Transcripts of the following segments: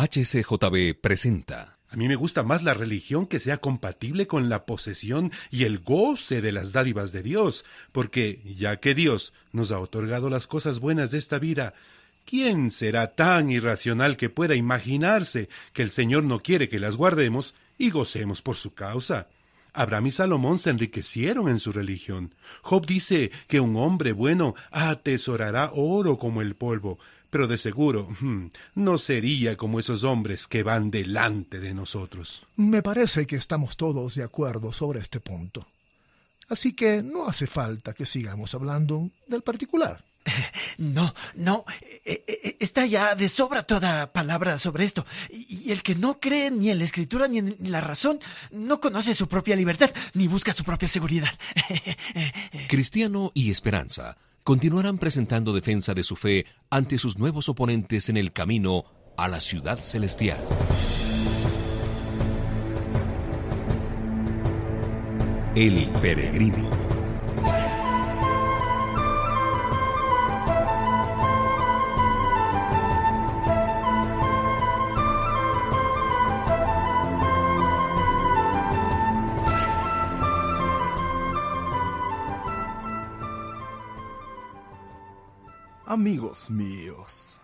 HCJB presenta. A mí me gusta más la religión que sea compatible con la posesión y el goce de las dádivas de Dios, porque ya que Dios nos ha otorgado las cosas buenas de esta vida, ¿quién será tan irracional que pueda imaginarse que el Señor no quiere que las guardemos y gocemos por su causa? Abraham y Salomón se enriquecieron en su religión. Job dice que un hombre bueno atesorará oro como el polvo, pero de seguro hmm, no sería como esos hombres que van delante de nosotros. Me parece que estamos todos de acuerdo sobre este punto. Así que no hace falta que sigamos hablando del particular. No, no, eh, eh, está ya de sobra toda palabra sobre esto. Y el que no cree ni en la escritura ni en la razón, no conoce su propia libertad, ni busca su propia seguridad. Cristiano y Esperanza continuarán presentando defensa de su fe ante sus nuevos oponentes en el camino a la ciudad celestial. El peregrino. Amigos míos,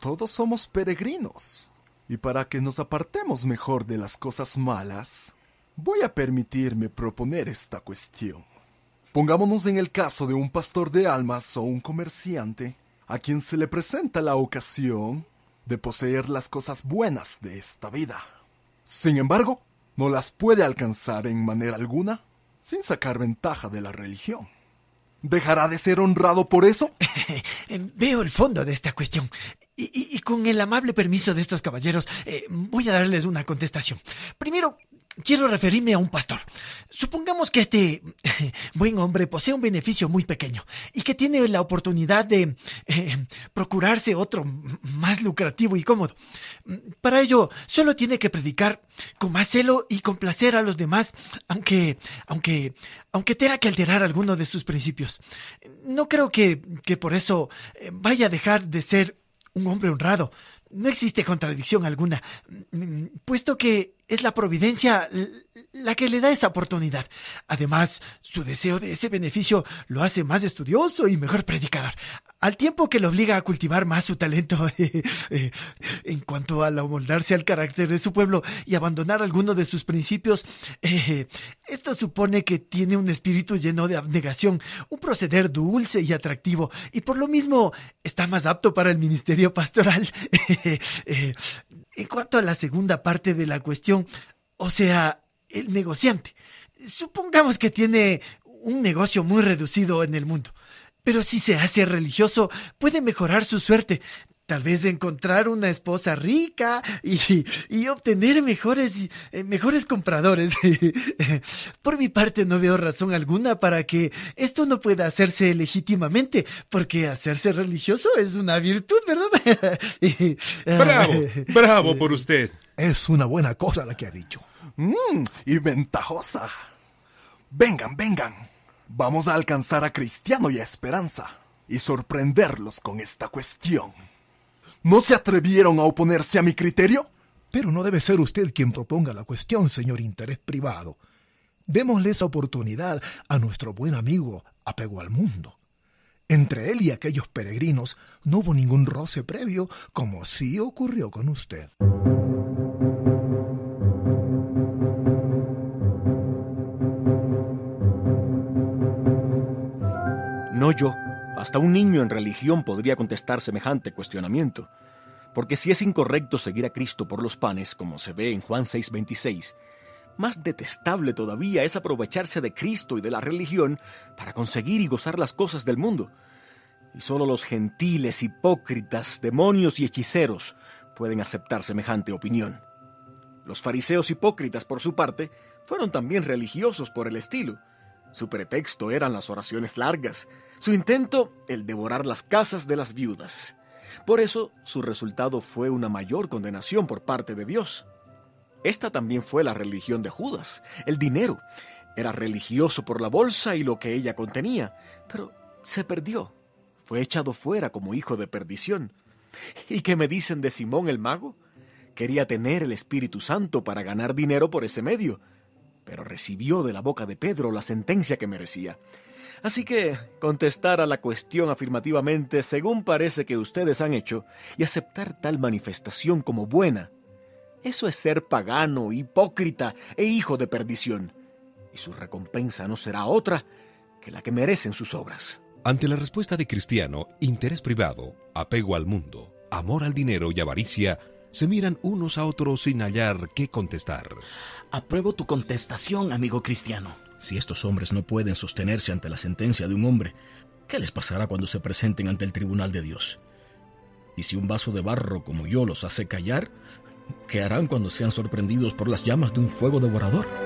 todos somos peregrinos, y para que nos apartemos mejor de las cosas malas, voy a permitirme proponer esta cuestión. Pongámonos en el caso de un pastor de almas o un comerciante a quien se le presenta la ocasión de poseer las cosas buenas de esta vida. Sin embargo, no las puede alcanzar en manera alguna sin sacar ventaja de la religión. ¿Dejará de ser honrado por eso? Veo el fondo de esta cuestión. Y, con el amable permiso de estos caballeros, eh, voy a darles una contestación. Primero, quiero referirme a un pastor. Supongamos que este buen hombre posee un beneficio muy pequeño y que tiene la oportunidad de eh, procurarse otro más lucrativo y cómodo. Para ello, solo tiene que predicar con más celo y complacer a los demás, aunque, aunque, aunque tenga que alterar alguno de sus principios. No creo que, que por eso eh, vaya a dejar de ser un hombre honrado. No existe contradicción alguna, puesto que es la providencia la que le da esa oportunidad. Además, su deseo de ese beneficio lo hace más estudioso y mejor predicador, al tiempo que lo obliga a cultivar más su talento eh, en cuanto a amoldarse al carácter de su pueblo y abandonar alguno de sus principios. Eh, esto supone que tiene un espíritu lleno de abnegación, un proceder dulce y atractivo, y por lo mismo está más apto para el ministerio pastoral. Eh, en cuanto a la segunda parte de la cuestión, o sea, el negociante. Supongamos que tiene un negocio muy reducido en el mundo, pero si se hace religioso puede mejorar su suerte. Tal vez encontrar una esposa rica y, obtener mejores, eh, mejores compradores. Por mi parte no veo razón alguna para que esto no pueda hacerse legítimamente, porque hacerse religioso es una virtud, ¿verdad? bravo, bravo por usted. Es una buena cosa la que ha dicho. Mmm, y ventajosa. Vengan, vengan. Vamos a alcanzar a Cristiano y a Esperanza y sorprenderlos con esta cuestión. ¿No se atrevieron a oponerse a mi criterio? Pero no debe ser usted quien proponga la cuestión, señor interés privado. Démosle esa oportunidad a nuestro buen amigo apego al mundo. Entre él y aquellos peregrinos no hubo ningún roce previo, como sí ocurrió con usted. No yo. Hasta un niño en religión podría contestar semejante cuestionamiento. Porque si es incorrecto seguir a Cristo por los panes, como se ve en Juan 6:26, más detestable todavía es aprovecharse de Cristo y de la religión para conseguir y gozar las cosas del mundo. Y solo los gentiles, hipócritas, demonios y hechiceros pueden aceptar semejante opinión. Los fariseos hipócritas, por su parte, fueron también religiosos por el estilo, su pretexto eran las oraciones largas, su intento el devorar las casas de las viudas. Por eso su resultado fue una mayor condenación por parte de Dios. Esta también fue la religión de Judas, el dinero. Era religioso por la bolsa y lo que ella contenía, pero se perdió. Fue echado fuera como hijo de perdición. ¿Y qué me dicen de Simón el mago? quería tener el Espíritu Santo para ganar dinero por ese medio, pero recibió de la boca de Pedro la sentencia que merecía. Así que contestar a la cuestión afirmativamente según parece que ustedes han hecho y aceptar tal manifestación como buena, eso es ser pagano, hipócrita e hijo de perdición, y su recompensa no será otra que la que merecen sus obras. Ante la respuesta de Cristiano, interés privado, apego al mundo, amor al dinero y avaricia, se miran unos a otros sin hallar qué contestar. Apruebo tu contestación, amigo Cristiano. Si estos hombres no pueden sostenerse ante la sentencia de un hombre, ¿qué les pasará cuando se presenten ante el tribunal de Dios? Y si un vaso de barro como yo los hace callar, ¿qué harán cuando sean sorprendidos por las llamas de un fuego devorador?